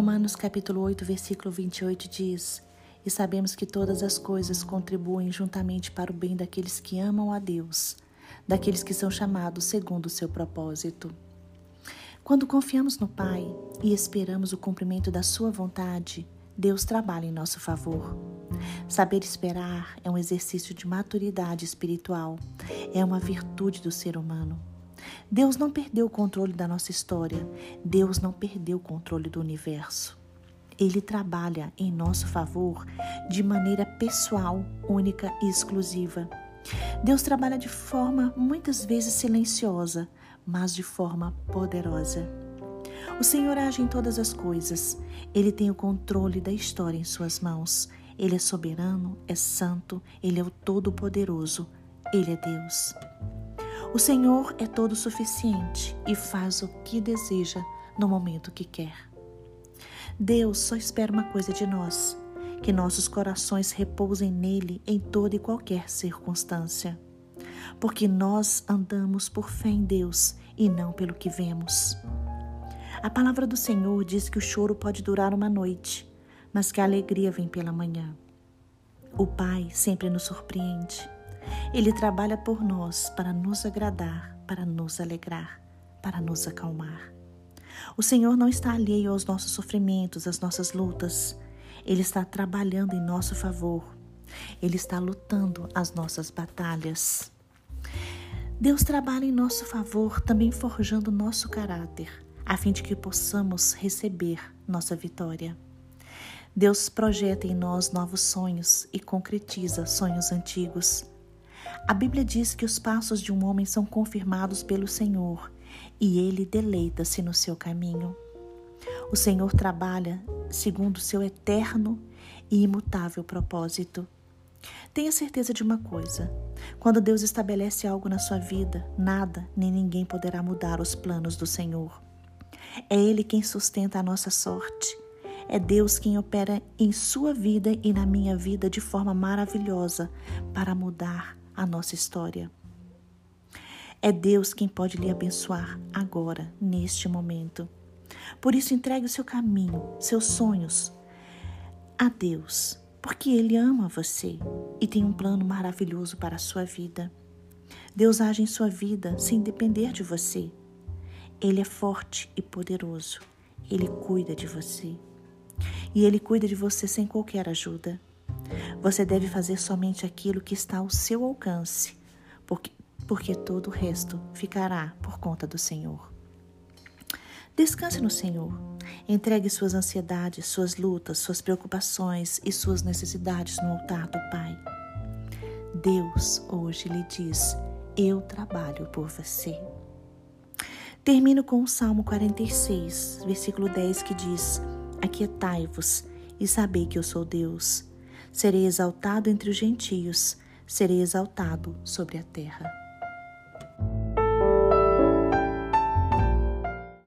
Romanos capítulo 8, versículo 28 diz: E sabemos que todas as coisas contribuem juntamente para o bem daqueles que amam a Deus, daqueles que são chamados segundo o seu propósito. Quando confiamos no Pai e esperamos o cumprimento da Sua vontade, Deus trabalha em nosso favor. Saber esperar é um exercício de maturidade espiritual, é uma virtude do ser humano. Deus não perdeu o controle da nossa história, Deus não perdeu o controle do universo. Ele trabalha em nosso favor de maneira pessoal, única e exclusiva. Deus trabalha de forma muitas vezes silenciosa, mas de forma poderosa. O Senhor age em todas as coisas. Ele tem o controle da história em suas mãos. Ele é soberano, é santo, ele é o todo-poderoso. Ele é Deus. O Senhor é todo suficiente e faz o que deseja no momento que quer. Deus só espera uma coisa de nós: que nossos corações repousem nele em toda e qualquer circunstância. Porque nós andamos por fé em Deus e não pelo que vemos. A palavra do Senhor diz que o choro pode durar uma noite, mas que a alegria vem pela manhã. O Pai sempre nos surpreende. Ele trabalha por nós para nos agradar, para nos alegrar, para nos acalmar. O Senhor não está alheio aos nossos sofrimentos, às nossas lutas. Ele está trabalhando em nosso favor. Ele está lutando as nossas batalhas. Deus trabalha em nosso favor, também forjando nosso caráter, a fim de que possamos receber nossa vitória. Deus projeta em nós novos sonhos e concretiza sonhos antigos. A Bíblia diz que os passos de um homem são confirmados pelo Senhor e ele deleita-se no seu caminho. O Senhor trabalha segundo seu eterno e imutável propósito. Tenha certeza de uma coisa: quando Deus estabelece algo na sua vida, nada nem ninguém poderá mudar os planos do Senhor. É Ele quem sustenta a nossa sorte. É Deus quem opera em sua vida e na minha vida de forma maravilhosa para mudar a nossa história. É Deus quem pode lhe abençoar agora, neste momento. Por isso, entregue o seu caminho, seus sonhos a Deus, porque Ele ama você e tem um plano maravilhoso para a sua vida. Deus age em sua vida sem depender de você. Ele é forte e poderoso. Ele cuida de você. E Ele cuida de você sem qualquer ajuda. Você deve fazer somente aquilo que está ao seu alcance, porque, porque todo o resto ficará por conta do Senhor. Descanse no Senhor. Entregue suas ansiedades, suas lutas, suas preocupações e suas necessidades no altar do Pai. Deus hoje lhe diz: Eu trabalho por você. Termino com o Salmo 46, versículo 10, que diz: Aquietai-vos e sabei que eu sou Deus. Serei exaltado entre os gentios, serei exaltado sobre a terra.